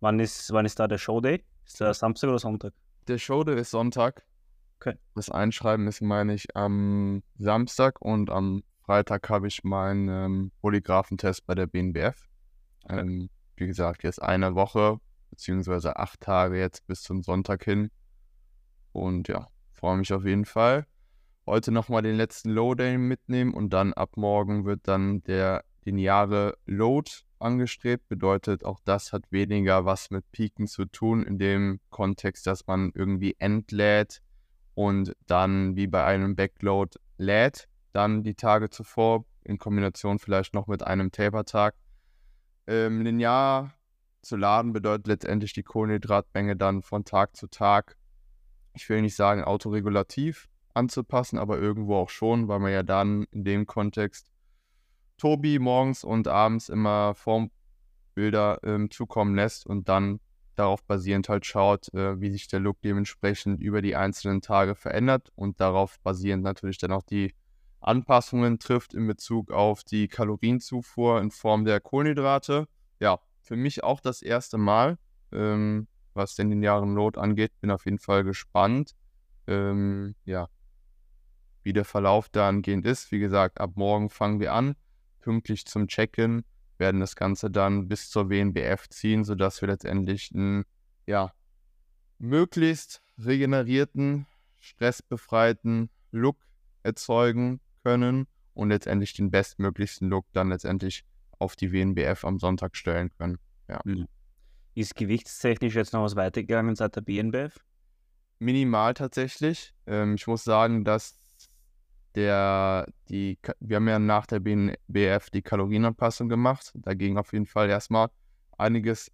Wann ist, wann ist da der Showday? Ist der Samstag oder Sonntag? Der Showday ist Sonntag. Okay. Das Einschreiben ist, meine ich, am Samstag und am Freitag habe ich meinen ähm, Polygraphentest bei der BNBF. Okay. Ähm, wie gesagt, jetzt eine Woche, beziehungsweise acht Tage jetzt bis zum Sonntag hin. Und ja, freue mich auf jeden Fall. Heute nochmal den letzten Low-Day mitnehmen und dann ab morgen wird dann der lineare Load angestrebt. Bedeutet, auch das hat weniger was mit Peaken zu tun, in dem Kontext, dass man irgendwie entlädt und dann wie bei einem Backload lädt, dann die Tage zuvor, in Kombination vielleicht noch mit einem Taper-Tag. Ähm, linear zu laden bedeutet letztendlich die Kohlenhydratmenge dann von Tag zu Tag, ich will nicht sagen autoregulativ anzupassen, aber irgendwo auch schon, weil man ja dann in dem Kontext Tobi morgens und abends immer Formbilder ähm, zukommen lässt und dann darauf basierend halt schaut, äh, wie sich der Look dementsprechend über die einzelnen Tage verändert und darauf basierend natürlich dann auch die Anpassungen trifft in Bezug auf die Kalorienzufuhr in Form der Kohlenhydrate. Ja, für mich auch das erste Mal, ähm, was den linearen Load angeht. Bin auf jeden Fall gespannt, ähm, ja, wie der Verlauf da angehend ist. Wie gesagt, ab morgen fangen wir an, pünktlich zum Check-in, werden das Ganze dann bis zur WNBF ziehen, sodass wir letztendlich einen, ja, möglichst regenerierten, stressbefreiten Look erzeugen können und letztendlich den bestmöglichsten Look dann letztendlich auf die WNBF am Sonntag stellen können. Ja. Mhm. Ist gewichtstechnisch jetzt noch was weitergegangen seit der BNBF? Minimal tatsächlich. Ähm, ich muss sagen, dass der, die, wir haben ja nach der BNBF die Kalorienanpassung gemacht. Da ging auf jeden Fall erstmal einiges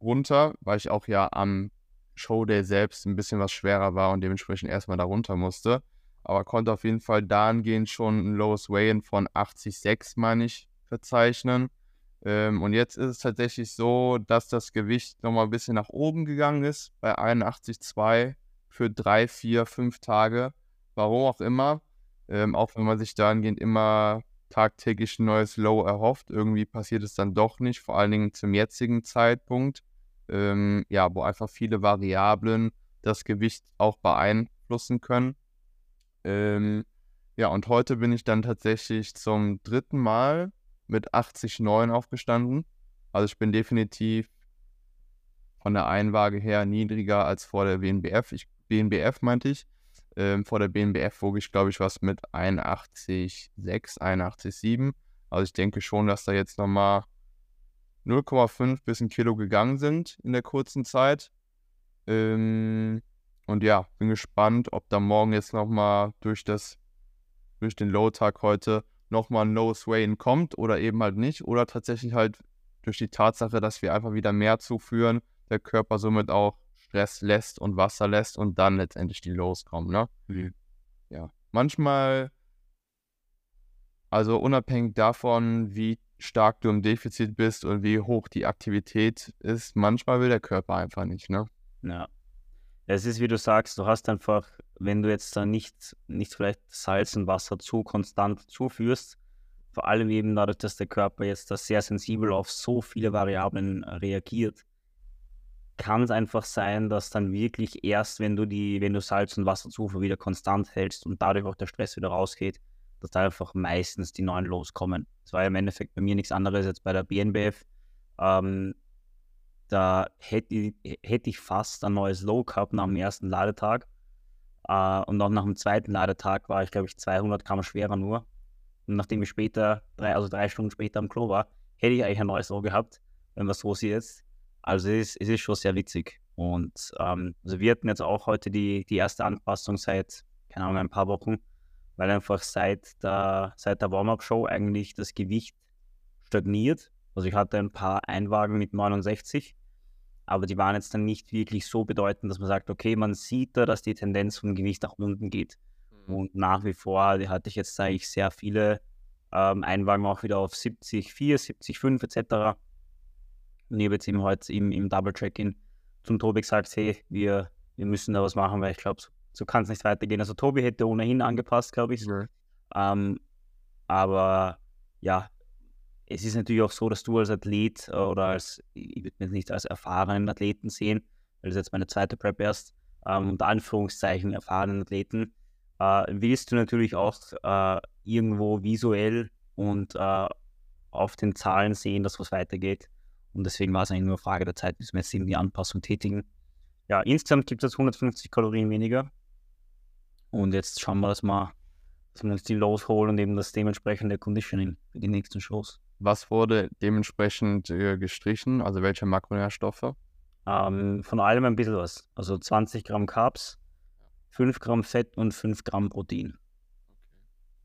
runter, weil ich auch ja am Showday selbst ein bisschen was schwerer war und dementsprechend erstmal da runter musste. Aber konnte auf jeden Fall dahingehend schon ein Lowest Weigh-In von 80,6, meine ich, verzeichnen. Ähm, und jetzt ist es tatsächlich so, dass das Gewicht nochmal ein bisschen nach oben gegangen ist, bei 81,2 für drei, vier, fünf Tage. Warum auch immer. Ähm, auch wenn man sich dahingehend immer tagtäglich ein neues Low erhofft, irgendwie passiert es dann doch nicht, vor allen Dingen zum jetzigen Zeitpunkt. Ähm, ja, wo einfach viele Variablen das Gewicht auch beeinflussen können. Ähm, ja, und heute bin ich dann tatsächlich zum dritten Mal mit 80,9 aufgestanden. Also ich bin definitiv von der Einwaage her niedriger als vor der WNBF. Ich, BNBF meinte ich. Ähm, vor der BNBF wog ich, glaube ich, was mit 81,6, 81,7. Also ich denke schon, dass da jetzt nochmal 0,5 bis ein Kilo gegangen sind in der kurzen Zeit. Ähm, und ja, bin gespannt, ob da morgen jetzt nochmal durch das, durch den Low-Tag heute nochmal ein Low Sway kommt oder eben halt nicht. Oder tatsächlich halt durch die Tatsache, dass wir einfach wieder mehr zuführen, der Körper somit auch Stress lässt und Wasser lässt und dann letztendlich die Lows kommen, ne? Mhm. Ja. Manchmal, also unabhängig davon, wie stark du im Defizit bist und wie hoch die Aktivität ist, manchmal will der Körper einfach nicht, ne? Ja. Es ist, wie du sagst, du hast einfach, wenn du jetzt da nicht, nicht vielleicht Salz und Wasser zu konstant zuführst, vor allem eben dadurch, dass der Körper jetzt da sehr sensibel auf so viele Variablen reagiert, kann es einfach sein, dass dann wirklich erst, wenn du die, wenn du Salz- und Wasserzufuhr wieder konstant hältst und dadurch auch der Stress wieder rausgeht, dass da einfach meistens die neuen loskommen. Das war ja im Endeffekt bei mir nichts anderes als bei der BNBF. Ähm, da hätte, hätte ich fast ein neues Low gehabt nach dem ersten Ladetag. Äh, und auch nach dem zweiten Ladetag war ich, glaube ich, 200 Gramm schwerer nur. Und nachdem ich später, drei, also drei Stunden später am Klo war, hätte ich eigentlich ein neues Low gehabt, wenn man so sieht. Also es ist, es ist schon sehr witzig. Und ähm, also wir hatten jetzt auch heute die, die erste Anpassung seit, keine Ahnung, ein paar Wochen, weil einfach seit der, seit der Warm-Up-Show eigentlich das Gewicht stagniert. Also ich hatte ein paar Einwagen mit 69, aber die waren jetzt dann nicht wirklich so bedeutend, dass man sagt, okay, man sieht da, dass die Tendenz vom Gewicht nach unten geht. Mhm. Und nach wie vor hatte ich jetzt eigentlich sehr viele ähm, Einwagen auch wieder auf 70, 4, 70, 5 etc. Und ich habe jetzt eben heute im, im Double-Check-In zum Tobi gesagt, hey, wir, wir müssen da was machen, weil ich glaube, so, so kann es nicht weitergehen. Also Tobi hätte ohnehin angepasst, glaube ich. Ja. Ähm, aber ja, es ist natürlich auch so, dass du als Athlet äh, oder als, ich würde mich nicht als erfahrenen Athleten sehen, weil das ist jetzt meine zweite Prep erst, ähm, unter Anführungszeichen erfahrenen Athleten, äh, willst du natürlich auch äh, irgendwo visuell und äh, auf den Zahlen sehen, dass was weitergeht. Und deswegen war es eigentlich nur eine Frage der Zeit, bis wir jetzt eben die Anpassung tätigen. Ja, insgesamt gibt es 150 Kalorien weniger. Und jetzt schauen wir, dass wir, dass wir uns die losholen und eben das dementsprechende Conditioning für die nächsten Shows. Was wurde dementsprechend äh, gestrichen? Also welche Makronährstoffe? Ähm, von allem ein bisschen was. Also 20 Gramm Carbs, 5 Gramm Fett und 5 Gramm Protein.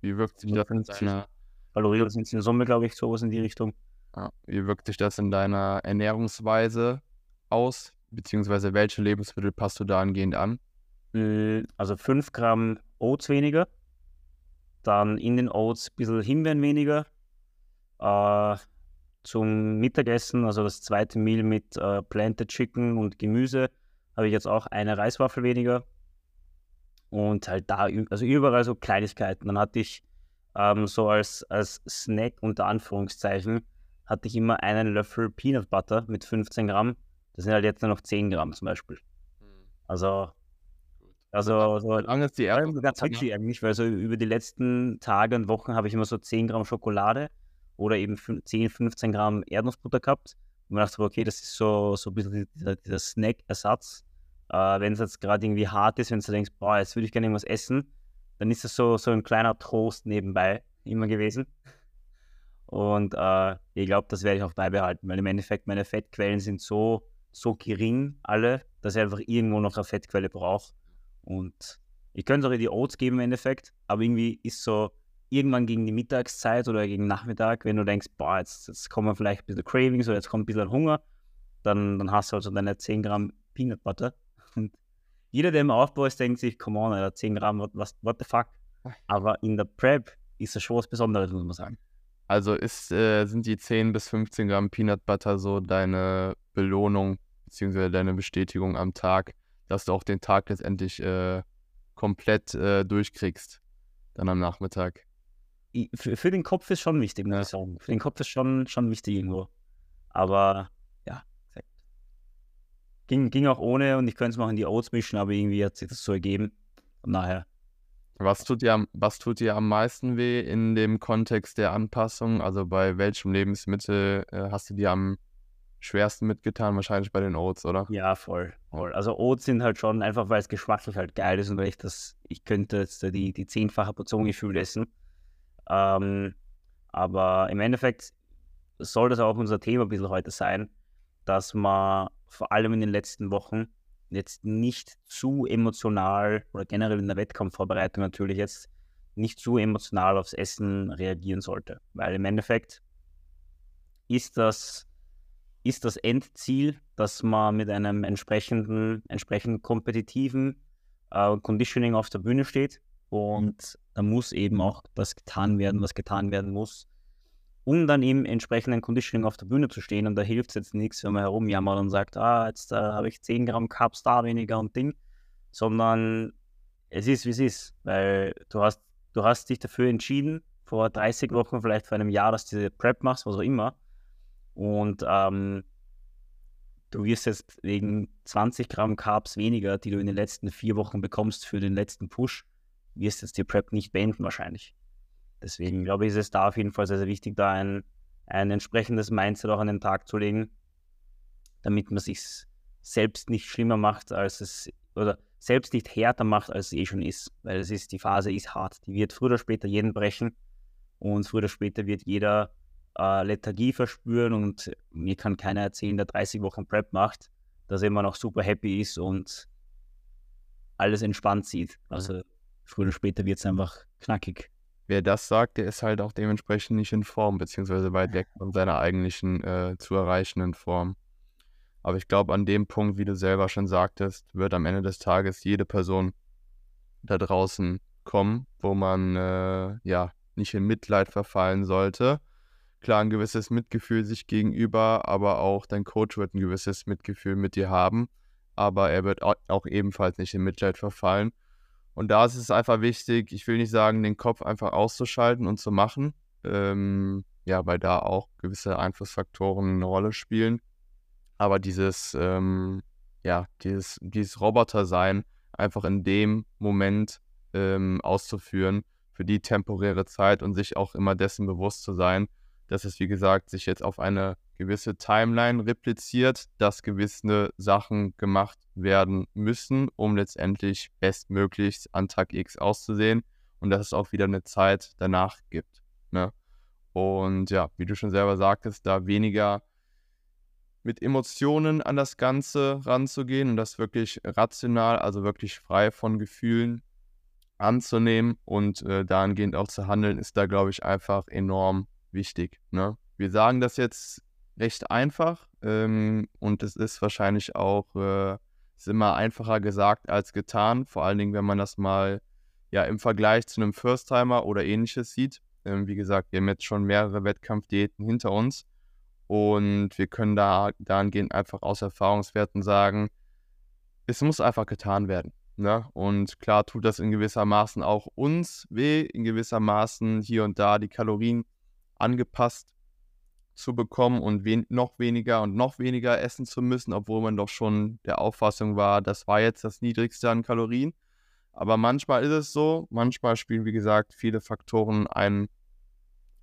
Wie wirkt sich das in deiner, Kalorien sind in der Summe, glaube ich, sowas in die Richtung. Wie wirkt sich das in deiner Ernährungsweise aus? Beziehungsweise welche Lebensmittel passt du dahingehend an? Mm, Also 5 Gramm Oats weniger. Dann in den Oats ein bisschen Himbeeren weniger. Äh, zum Mittagessen, also das zweite Meal mit äh, Planted Chicken und Gemüse, habe ich jetzt auch eine Reiswaffel weniger. Und halt da, also überall so Kleinigkeiten. Dann hatte ich ähm, so als, als Snack unter Anführungszeichen, hatte ich immer einen Löffel Peanut Butter mit 15 Gramm. Das sind halt jetzt nur noch 10 Gramm zum Beispiel. Also, also so, Solange es die Ernährung ganz witzig eigentlich, weil so über die letzten Tage und Wochen habe ich immer so 10 Gramm Schokolade oder eben fün- 10, 15 Gramm Erdnussbutter gehabt. Und mir dachte, okay, das ist so, so ein bisschen dieser, dieser Snack-Ersatz. Äh, wenn es jetzt gerade irgendwie hart ist, wenn du denkst, boah, jetzt würde ich gerne irgendwas essen, dann ist das so, so ein kleiner Trost nebenbei immer gewesen. Und äh, ich glaube, das werde ich auch beibehalten, weil im Endeffekt meine Fettquellen sind so, so gering, alle, dass ich einfach irgendwo noch eine Fettquelle brauche. Und ich könnte es auch in die Oats geben im Endeffekt, aber irgendwie ist so irgendwann gegen die Mittagszeit oder gegen Nachmittag, wenn du denkst, boah, jetzt, jetzt kommen vielleicht ein bisschen Cravings oder jetzt kommt ein bisschen Hunger, dann, dann hast du also deine 10 Gramm Peanut Butter. Und jeder, der im Aufbau ist, denkt sich, come on, Alter, 10 Gramm, what, what the fuck? Aber in der Prep ist das schon was Besonderes, muss man sagen. Also ist, äh, sind die 10 bis 15 Gramm Peanut Butter so deine Belohnung beziehungsweise deine Bestätigung am Tag, dass du auch den Tag letztendlich äh, komplett äh, durchkriegst, dann am Nachmittag. Für, für den Kopf ist schon wichtig, muss ich sagen. Für den Kopf ist schon, schon wichtig irgendwo. Aber ja. Ging, ging auch ohne und ich könnte es mal in die Oats mischen, aber irgendwie hat sich das so ergeben. Von daher, Was tut dir am, was tut dir am meisten weh in dem Kontext der Anpassung? Also bei welchem Lebensmittel äh, hast du dir am schwersten mitgetan? Wahrscheinlich bei den Oats, oder? ja, voll, voll. Also Oats sind halt schon einfach, weil es geschmacklich halt geil ist und weil ich das, ich könnte jetzt die, die zehnfache Portion gefühlt essen. Ähm, aber im Endeffekt soll das auch unser Thema ein bisschen heute sein, dass man vor allem in den letzten Wochen jetzt nicht zu emotional oder generell in der Wettkampfvorbereitung natürlich jetzt nicht zu emotional aufs Essen reagieren sollte. Weil im Endeffekt ist das, ist das Endziel, dass man mit einem entsprechenden, entsprechend kompetitiven äh, Conditioning auf der Bühne steht. Und da muss eben auch das getan werden, was getan werden muss, um dann im entsprechenden Conditioning auf der Bühne zu stehen. Und da hilft es jetzt nichts, wenn man herumjammert und sagt, ah, jetzt äh, habe ich 10 Gramm Carbs da weniger und Ding, sondern es ist, wie es ist, weil du hast, du hast dich dafür entschieden, vor 30 Wochen, vielleicht vor einem Jahr, dass du diese Prep machst, was auch immer. Und ähm, du wirst jetzt wegen 20 Gramm Carbs weniger, die du in den letzten vier Wochen bekommst für den letzten Push, wirst jetzt die Prep nicht beenden wahrscheinlich. Deswegen glaube ich, ist es da auf jeden Fall sehr, sehr wichtig, da ein, ein entsprechendes Mindset auch an den Tag zu legen, damit man sich selbst nicht schlimmer macht, als es, oder selbst nicht härter macht, als es eh schon ist. Weil es ist, die Phase ist hart. Die wird früher oder später jeden brechen und früher oder später wird jeder äh, Lethargie verspüren und mir kann keiner erzählen, der 30 Wochen Prep macht, dass er immer noch super happy ist und alles entspannt sieht. Also früher oder später wird es einfach knackig. Wer das sagt, der ist halt auch dementsprechend nicht in Form, beziehungsweise weit weg von seiner eigentlichen äh, zu erreichenden Form. Aber ich glaube, an dem Punkt, wie du selber schon sagtest, wird am Ende des Tages jede Person da draußen kommen, wo man äh, ja nicht in Mitleid verfallen sollte. Klar, ein gewisses Mitgefühl sich gegenüber, aber auch dein Coach wird ein gewisses Mitgefühl mit dir haben, aber er wird au- auch ebenfalls nicht in Mitleid verfallen. Und da ist es einfach wichtig, ich will nicht sagen, den Kopf einfach auszuschalten und zu machen. Ähm, ja, weil da auch gewisse Einflussfaktoren eine Rolle spielen. Aber dieses, ähm, ja, dieses, dieses Roboter-Sein einfach in dem Moment ähm, auszuführen, für die temporäre Zeit und sich auch immer dessen bewusst zu sein, dass es, wie gesagt, sich jetzt auf eine gewisse Timeline repliziert, dass gewisse Sachen gemacht werden müssen, um letztendlich bestmöglichst an Tag X auszusehen und dass es auch wieder eine Zeit danach gibt. Ne? Und ja, wie du schon selber sagtest, da weniger mit Emotionen an das Ganze ranzugehen und das wirklich rational, also wirklich frei von Gefühlen anzunehmen und äh, dahingehend auch zu handeln, ist da, glaube ich, einfach enorm wichtig. Ne? Wir sagen das jetzt recht einfach ähm, und es ist wahrscheinlich auch äh, ist immer einfacher gesagt als getan, vor allen Dingen, wenn man das mal ja im Vergleich zu einem First-Timer oder ähnliches sieht. Ähm, wie gesagt, wir haben jetzt schon mehrere Wettkampfdiäten hinter uns und wir können da dahingehend einfach aus Erfahrungswerten sagen, es muss einfach getan werden. Ne? Und klar tut das in gewisser Maßen auch uns weh, in gewisser Maßen hier und da die Kalorien angepasst zu bekommen und wen noch weniger und noch weniger essen zu müssen, obwohl man doch schon der Auffassung war, das war jetzt das niedrigste an Kalorien. Aber manchmal ist es so, manchmal spielen, wie gesagt, viele Faktoren einen,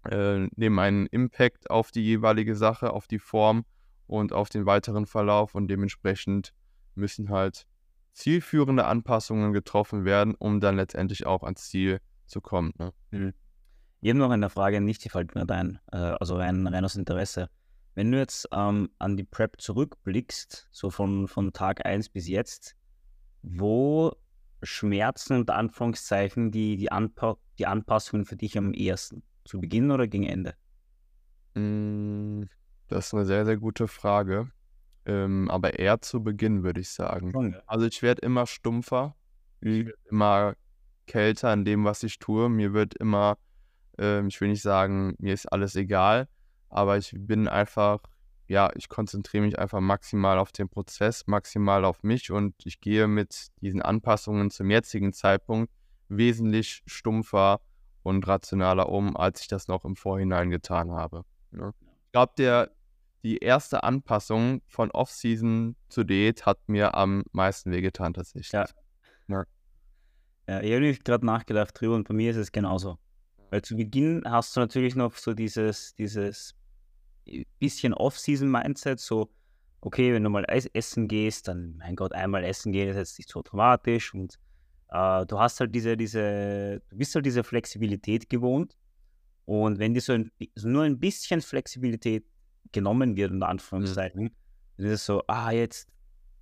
äh, nehmen einen Impact auf die jeweilige Sache, auf die Form und auf den weiteren Verlauf und dementsprechend müssen halt zielführende Anpassungen getroffen werden, um dann letztendlich auch ans Ziel zu kommen. Ne? Mhm. Ich habe noch eine Frage, nicht die fällt mir ein, äh, also rein, rein aus Interesse. Wenn du jetzt ähm, an die Prep zurückblickst, so von, von Tag 1 bis jetzt, wo schmerzen unter Anführungszeichen die, die, Anpa die Anpassungen für dich am ehesten? Zu Beginn oder gegen Ende? Hm, das ist eine sehr, sehr gute Frage. Ähm, aber eher zu Beginn, würde ich sagen. Okay. Also ich werde immer stumpfer, ich werde immer kälter in dem, was ich tue. Mir wird immer, ähm, ich will nicht sagen, mir ist alles egal, aber ich bin einfach ja, ich konzentriere mich einfach maximal auf den Prozess, maximal auf mich und ich gehe mit diesen Anpassungen zum jetzigen Zeitpunkt wesentlich stumpfer und rationaler um, als ich das noch im Vorhinein getan habe. Ja. Ne? Ich glaube, der die erste Anpassung von Off-Season zu Diät hat mir am meisten wehgetan tatsächlich. Ja. ja. ja ich habe gerade nachgedacht drüber und bei mir ist es genauso. Weil zu Beginn hast du natürlich noch so dieses, dieses bisschen Off-Season-Mindset, so, okay, wenn du mal essen gehst, dann, mein Gott, einmal essen gehen ist jetzt nicht so dramatisch und äh, du hast halt diese, diese, du bist halt diese Flexibilität gewohnt und wenn dir so, ein, so nur ein bisschen Flexibilität genommen wird, in Anführungszeichen, mhm. dann ist es so, ah, jetzt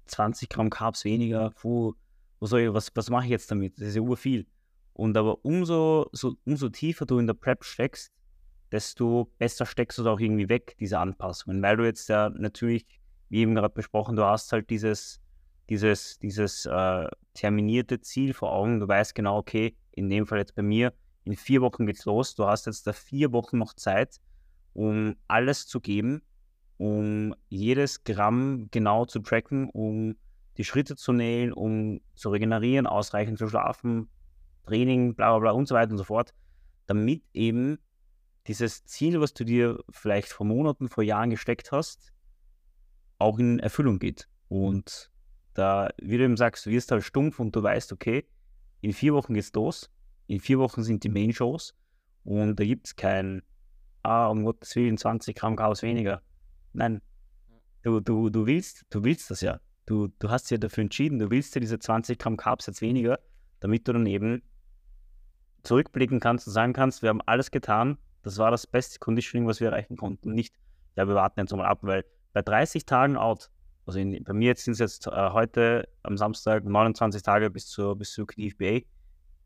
20 Gramm Carbs weniger, puh, wo soll ich, was, was mache ich jetzt damit? Das ist ja urviel. Und aber umso, so, umso tiefer du in der Prep steckst, desto besser steckst du es auch irgendwie weg, diese Anpassungen. Weil du jetzt ja natürlich, wie eben gerade besprochen, du hast halt dieses, dieses, dieses äh, terminierte Ziel vor Augen. Du weißt genau, okay, in dem Fall jetzt bei mir, in vier Wochen geht's los. Du hast jetzt da vier Wochen noch Zeit, um alles zu geben, um jedes Gramm genau zu tracken, um die Schritte zu nähen, um zu regenerieren, ausreichend zu schlafen, Training, bla bla bla und so weiter und so fort, damit eben dieses Ziel, was du dir vielleicht vor Monaten, vor Jahren gesteckt hast, auch in Erfüllung geht. Und da, wie du eben sagst, du wirst halt stumpf und du weißt, okay, in vier Wochen geht's los, in vier Wochen sind die Main-Shows und da gibt es kein, ah, um Gottes Willen, 20 Gramm Chaos weniger. Nein, du, du, du, willst, du willst das ja. Du, du hast ja dafür entschieden, du willst ja diese 20 Gramm Carbs jetzt weniger, damit du dann eben zurückblicken kannst und sagen kannst, wir haben alles getan, das war das beste Conditioning, was wir erreichen konnten. Nicht, ja, wir warten jetzt mal ab, weil bei 30 Tagen out, also in, bei mir jetzt sind es jetzt äh, heute am Samstag 29 Tage bis zur, bis zur KDFBA,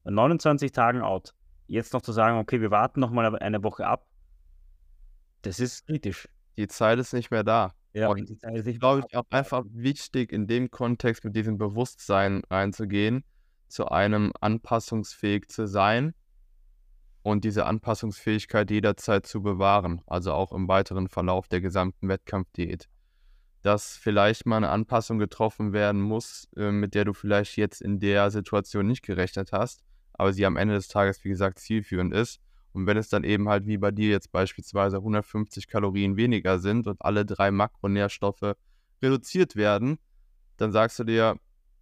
29 Tagen out. Jetzt noch zu sagen, okay, wir warten noch mal eine Woche ab, das ist kritisch. Die Zeit ist nicht mehr da. Ja, und die Zeit ist nicht glaube ich auch einfach wichtig, in dem Kontext mit diesem Bewusstsein reinzugehen, zu einem anpassungsfähig zu sein und diese Anpassungsfähigkeit jederzeit zu bewahren, also auch im weiteren Verlauf der gesamten Wettkampfdiät. Dass vielleicht mal eine Anpassung getroffen werden muss, äh, mit der du vielleicht jetzt in der Situation nicht gerechnet hast, aber sie am Ende des Tages, wie gesagt, zielführend ist Und wenn es dann eben halt wie bei dir jetzt beispielsweise 150 Kalorien weniger sind und alle drei Makronährstoffe reduziert werden, dann sagst du dir,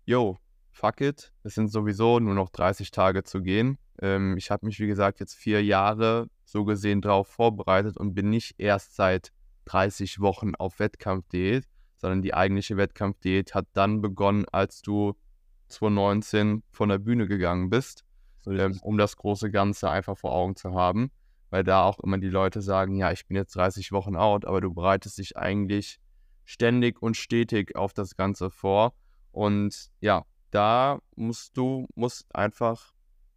yo, fuck it, es sind sowieso nur noch 30 Tage zu gehen. Ähm, ich habe mich, wie gesagt, jetzt vier Jahre so gesehen darauf vorbereitet und bin nicht erst seit 30 Wochen auf Wettkampfdiät, sondern die eigentliche Wettkampfdiät hat dann begonnen, als du 2019 von der Bühne gegangen bist, ähm, um das große Ganze einfach vor Augen zu haben, weil da auch immer die Leute sagen, ja, ich bin jetzt 30 Wochen out, aber du bereitest dich eigentlich ständig und stetig auf das Ganze vor und ja, da musst du, musst einfach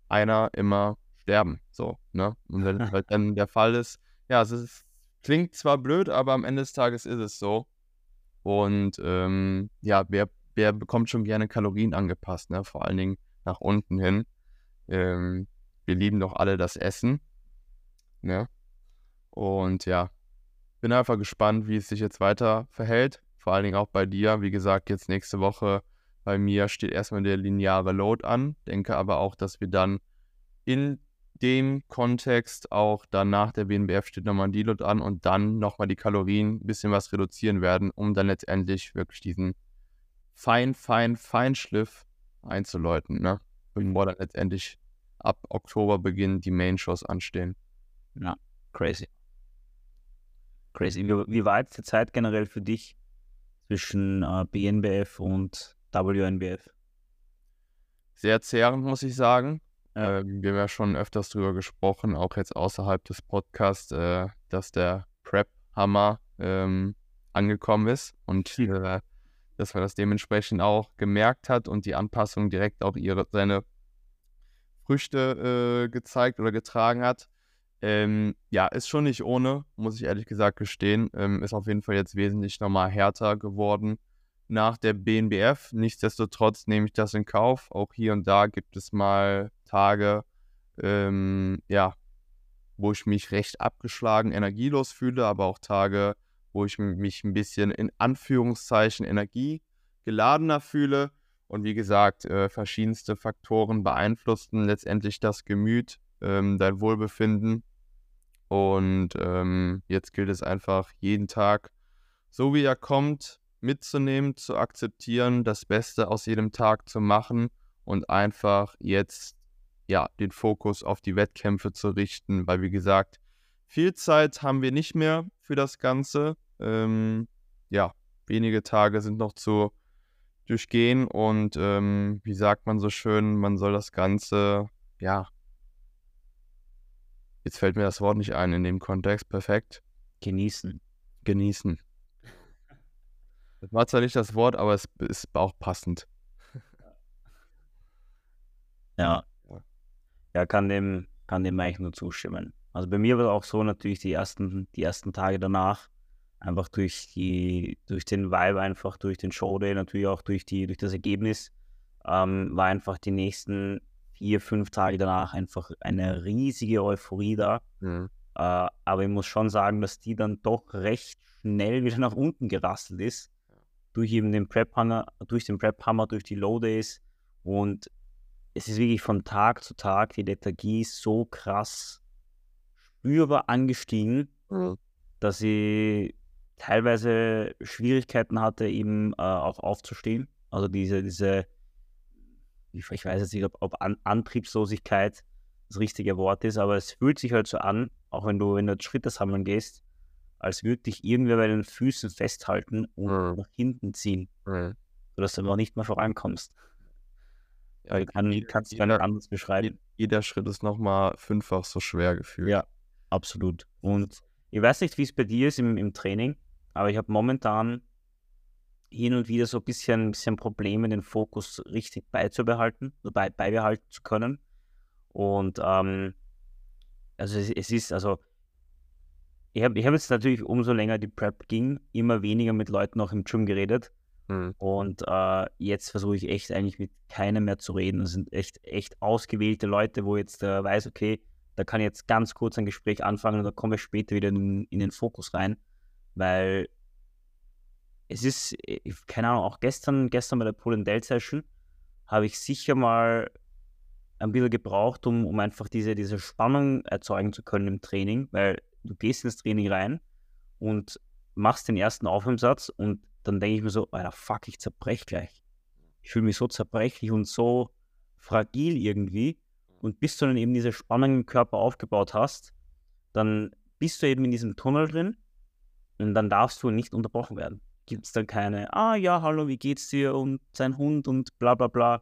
einer immer sterben. So, ne? Und wenn das halt dann der Fall ist, ja, es ist, klingt zwar blöd, aber am Ende des Tages ist es so. Und ähm, ja, wer, wer bekommt schon gerne Kalorien angepasst, ne? Vor allen Dingen nach unten hin. Ähm, wir lieben doch alle das Essen. Ne? Und ja, bin einfach gespannt, wie es sich jetzt weiter verhält. Vor allen Dingen auch bei dir. Wie gesagt, jetzt nächste Woche bei mir steht erstmal der lineare Load an, denke aber auch, dass wir dann in dem Kontext auch dann nach der BNBF steht nochmal ein Deload an und dann nochmal die Kalorien ein bisschen was reduzieren werden, um dann letztendlich wirklich diesen fein, fein, fein Schliff einzuläuten, ne? Bevor dann letztendlich ab Oktober beginnen die Main-Shows anstehen. Ja, crazy. Crazy. Wie, wie war jetzt die Zeit generell für dich zwischen äh, BNBF und WNBF. Sehr zehrend, muss ich sagen. Ja. Ähm, wir haben ja schon öfters darüber gesprochen, auch jetzt außerhalb des Podcasts, äh, dass der Prep-Hammer ähm, angekommen ist und äh, dass man das dementsprechend auch gemerkt hat und die Anpassung direkt auch ihre, seine Früchte äh, gezeigt oder getragen hat. Ähm, ja, ist schon nicht ohne, muss ich ehrlich gesagt gestehen. Ähm, ist auf jeden Fall jetzt wesentlich nochmal härter geworden nach der BNBF. Nichtsdestotrotz nehme ich das in Kauf. Auch hier und da gibt es mal Tage, ähm, ja, wo ich mich recht abgeschlagen, energielos fühle, aber auch Tage, wo ich mich ein bisschen in Anführungszeichen energiegeladener fühle. Und wie gesagt, äh, verschiedenste Faktoren beeinflussen letztendlich das Gemüt, ähm, dein Wohlbefinden. Und ähm, jetzt gilt es einfach jeden Tag, so wie er kommt, mitzunehmen, zu akzeptieren, das Beste aus jedem Tag zu machen und einfach jetzt ja den Fokus auf die Wettkämpfe zu richten, weil wie gesagt, viel Zeit haben wir nicht mehr für das Ganze. Ähm, ja, wenige Tage sind noch zu durchgehen und ähm, wie sagt man so schön, man soll das Ganze, ja, jetzt fällt mir das Wort nicht ein in dem Kontext, perfekt. Genießen. Genießen. Das war zwar nicht das Wort, aber es ist auch passend. Ja. Ja, kann dem, kann dem eigentlich nur zustimmen. Also bei mir war es auch so natürlich die ersten, die ersten Tage danach, einfach durch die, durch den Vibe, einfach durch den Showday, natürlich auch durch die, durch das Ergebnis, ähm, war einfach die nächsten vier, fünf Tage danach einfach eine riesige Euphorie da. Mhm. Äh, aber ich muss schon sagen, dass die dann doch recht schnell wieder nach unten gerasselt ist durch eben den Prep-Hammer, durch den Prep-Hammer, durch die Low-Days und es ist wirklich von Tag zu Tag die Lethargie so krass spürbar angestiegen, mhm. dass ich teilweise Schwierigkeiten hatte, eben äh, auch aufzustehen. Also diese, diese, ich weiß jetzt nicht, ob, ob An Antriebslosigkeit das richtige Wort ist, aber es fühlt sich halt so an, auch wenn du, wenn du Schritte sammeln gehst, als würde dich irgendwer bei den Füßen festhalten und mhm. nach hinten ziehen, mhm. sodass du aber nicht mehr vorankommst. Ja, kann, kannst du gar nicht anders beschreiben. Jeder Schritt ist nochmal fünffach so schwer gefühlt. Ja, absolut. Und ich weiß nicht, wie es bei dir ist im, im Training, aber ich habe momentan hin und wieder so ein bisschen, bisschen Probleme, den Fokus richtig beizubehalten, bei, beibehalten zu können. Und ähm, also es, es, ist, also ich habe ich hab jetzt natürlich, umso länger die Prep ging, immer weniger mit Leuten auch im Gym geredet. Mhm. Und äh, jetzt versuche ich echt eigentlich mit keinem mehr zu reden. Das sind echt, echt ausgewählte Leute, wo jetzt äh, weiß, okay, da kann ich jetzt ganz kurz ein Gespräch anfangen und dann kommen wir später wieder in, in den Fokus rein. Weil es ist, keine Ahnung, auch gestern, gestern bei der Pull and Dell Session habe ich sicher mal ein bisschen gebraucht, um, um einfach diese, diese Spannung erzeugen zu können im Training, weil du gehst ins Training rein und machst den ersten Aufwärmsatz und dann denke ich mir so, Alter, fuck, ich zerbrech gleich. Ich fühle mich so zerbrechlich und so fragil irgendwie. Und bis du dann eben diese Spannung im Körper aufgebaut hast, dann bist du eben in diesem Tunnel drin und dann darfst du nicht unterbrochen werden. Gibt es dann keine, ah ja, hallo, wie geht's dir und sein Hund und bla bla bla.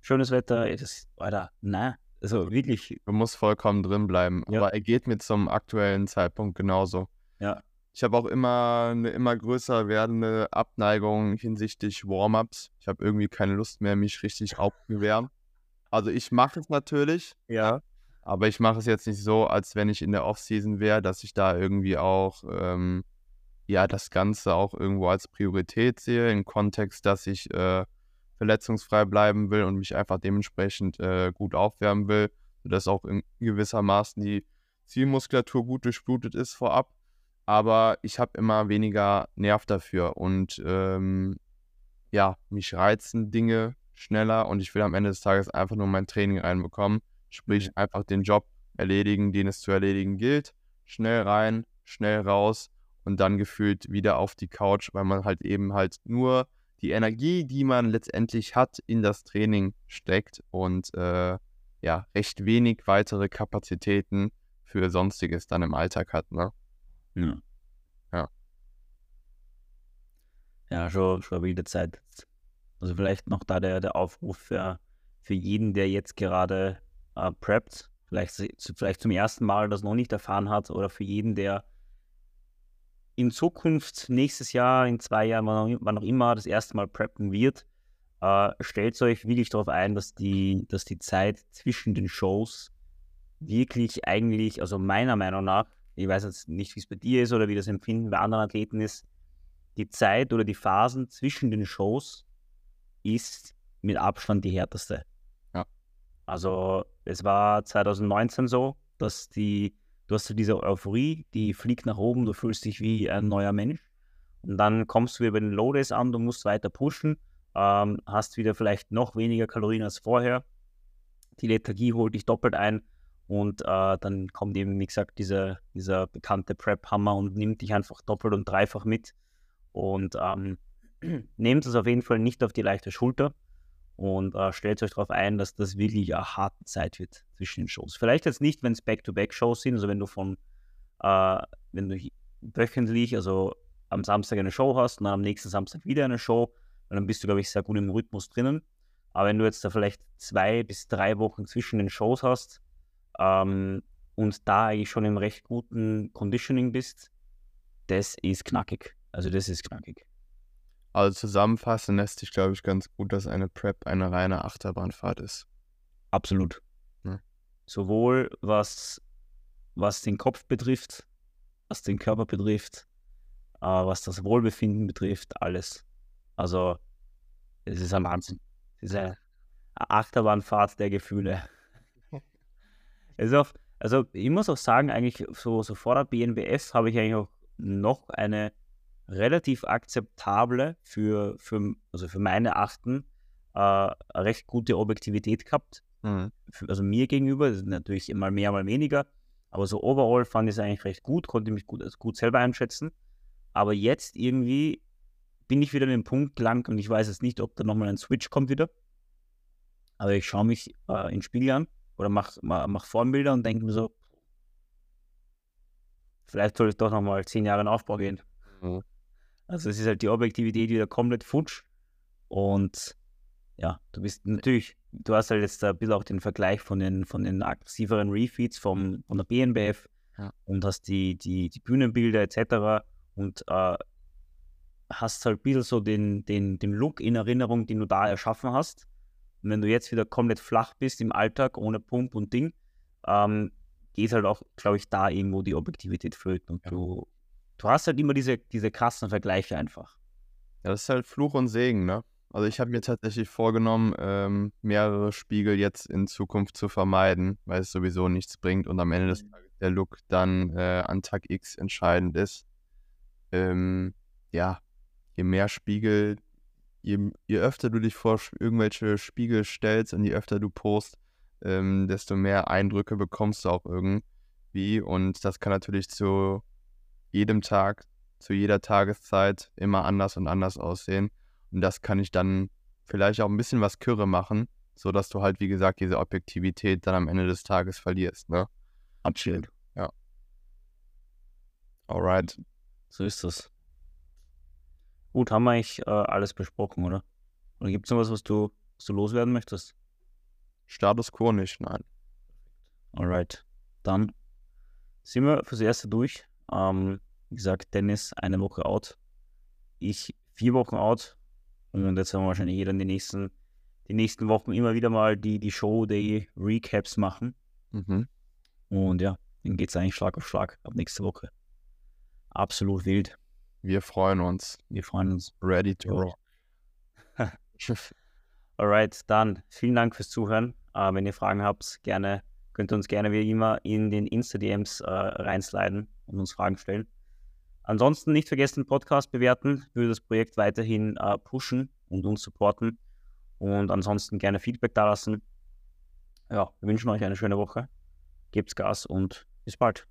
Schönes Wetter. Das, Alter, nein. Also wirklich. Du musst vollkommen drin bleiben. Ja. Aber er geht mir zum aktuellen Zeitpunkt genauso. Ja. Ich habe auch immer eine immer größer werdende Abneigung hinsichtlich Warm-ups. Ich habe irgendwie keine Lust mehr, mich richtig aufzuwärmen. Also ich mache es natürlich, ja. aber ich mache es jetzt nicht so, als wenn ich in der Offseason wäre, dass ich da irgendwie auch ähm, ja das Ganze auch irgendwo als Priorität sehe, im Kontext, dass ich äh, verletzungsfrei bleiben will und mich einfach dementsprechend äh, gut aufwärmen will, sodass auch in gewissermaßen die Zielmuskulatur gut durchblutet ist vorab. Aber ich habe immer weniger Nerv dafür und ähm, ja, mich reizen Dinge schneller und ich will am Ende des Tages einfach nur mein Training reinbekommen, sprich einfach den Job erledigen, den es zu erledigen gilt, schnell rein, schnell raus und dann gefühlt wieder auf die Couch, weil man halt eben halt nur die Energie, die man letztendlich hat, in das Training steckt und äh, ja, recht wenig weitere Kapazitäten für Sonstiges dann im Alltag hat, ne? Ja. Ja. Ja, schon, schon eine wilde Zeit. Also vielleicht noch da der, der Aufruf für, für jeden, der jetzt gerade äh, preppt, vielleicht, vielleicht zum ersten Mal das noch nicht erfahren hat, oder für jeden, der in Zukunft, nächstes Jahr, in zwei Jahren, wann auch, wann auch immer, das erste Mal preppen wird, äh, stellt euch wirklich darauf ein, dass die, dass die Zeit zwischen den Shows wirklich eigentlich, also meiner Meinung nach, ich weiß jetzt nicht, wie es bei dir ist oder wie das Empfinden bei anderen Athleten ist, die Zeit oder die Phasen zwischen den Shows ist mit Abstand die härteste. Ja. Also es war 2019 so, dass die, du hast so diese Euphorie, die fliegt nach oben, du fühlst dich wie ein neuer Mensch. Und dann kommst du wieder bei den Low Days an, du musst weiter pushen, ähm, hast wieder vielleicht noch weniger Kalorien als vorher. Die Lethargie holt dich doppelt ein und äh, dann kommt eben, wie gesagt, dieser, dieser bekannte Prep-Hammer und nimmt dich einfach doppelt und dreifach mit. Und ähm, nehmt es auf jeden Fall nicht auf die leichte Schulter und äh, stellt euch darauf ein, dass das wirklich eine harte Zeit wird zwischen den Shows. Vielleicht jetzt nicht, wenn es Back-to-Back-Shows sind, also wenn du von, äh, wenn du wöchentlich, also am Samstag eine Show hast und dann am nächsten Samstag wieder eine Show, dann bist du, glaube ich, sehr gut im Rhythmus drinnen. Aber wenn du jetzt da vielleicht zwei bis drei Wochen zwischen den Shows hast, ähm, und da eigentlich schon im recht guten Conditioning bist, das ist knackig. Also das ist knackig. Also zusammenfassen lässt sich, glaube ich, ganz gut, dass eine Prep eine reine Achterbahnfahrt ist. Absolut. Ja. Sowohl was, was den Kopf betrifft, was den Körper betrifft, äh, was das Wohlbefinden betrifft, alles. Also es ist ein Wahnsinn. Es ist eine Achterbahnfahrt der Gefühle. Also, also ich muss auch sagen, eigentlich so, so vor der BNBF habe ich eigentlich auch noch eine relativ akzeptable für, für, also für meine Achten äh, recht gute Objektivität gehabt. Mhm. Also mir gegenüber, natürlich mal mehr, mal weniger. Aber so overall fand ich es eigentlich recht gut, konnte mich gut, also gut selber einschätzen. Aber jetzt irgendwie bin ich wieder an dem Punkt gelangt und ich weiß jetzt nicht, ob da nochmal ein Switch kommt wieder. Aber ich schaue mich äh, ins Spiel an oder mach, mach, mach Formbilder und denke mir so, vielleicht soll ich doch nochmal zehn Jahre in Aufbau gehen. Mhm. Also es ist halt die Objektivität wieder komplett futsch und ja, du bist natürlich, du hast halt jetzt ein bisschen auch den Vergleich von den, von den aggressiveren Refeeds vom, von der BNBF ja. und hast die, die, die Bühnenbilder etc. und äh, hast halt ein bisschen so den, den, den Look in Erinnerung, den du da erschaffen hast. Und wenn du jetzt wieder komplett flach bist im Alltag, ohne Pump und Ding, ähm, geht halt auch, glaube ich, da irgendwo die Objektivität flöten. Und ja. du, du hast halt immer diese, diese krassen Vergleiche einfach. Ja, das ist halt Fluch und Segen, ne? Also ich habe mir tatsächlich vorgenommen, ähm, mehrere Spiegel jetzt in Zukunft zu vermeiden, weil es sowieso nichts bringt und am Ende des mhm. Tages der Look dann äh, an Tag X entscheidend ist. Ähm, ja, je mehr Spiegel, je, je öfter du dich vor irgendwelche Spiegel stellst und je öfter du post, ähm, desto mehr Eindrücke bekommst du auch irgendwie. Und das kann natürlich zu jedem Tag, zu jeder Tageszeit immer anders und anders aussehen. Und das kann ich dann vielleicht auch ein bisschen was Kürre machen, sodass du halt, wie gesagt, diese Objektivität dann am Ende des Tages verlierst. Ne? Absolut. Ja. Alright. So ist das. Gut, haben wir eigentlich äh, alles besprochen, oder? Oder gibt es noch was, was du, was du loswerden möchtest? Status quo nicht, nein. Alright. Dann sind wir fürs Erste durch. Ähm, wie gesagt, Dennis eine Woche out. Ich vier Wochen out. Und jetzt werden wir wahrscheinlich jeder in die nächsten, die nächsten Wochen immer wieder mal die, die Show-Day-Recaps machen. Mhm. Und ja, dann geht es eigentlich Schlag auf Schlag ab nächste Woche. Absolut wild. Wir freuen uns. Wir freuen uns. Ready to rock. Alright, dann vielen Dank fürs Zuhören. Äh, wenn ihr Fragen habt, gerne, könnt ihr uns gerne wie immer in den Insta-DMs äh, reinsliden und uns Fragen stellen. Ansonsten nicht vergessen, Podcast bewerten, würde das Projekt weiterhin äh, pushen und uns supporten. Und ansonsten gerne Feedback dalassen. Ja, wir wünschen euch eine schöne Woche. Gebt's Gas und bis bald.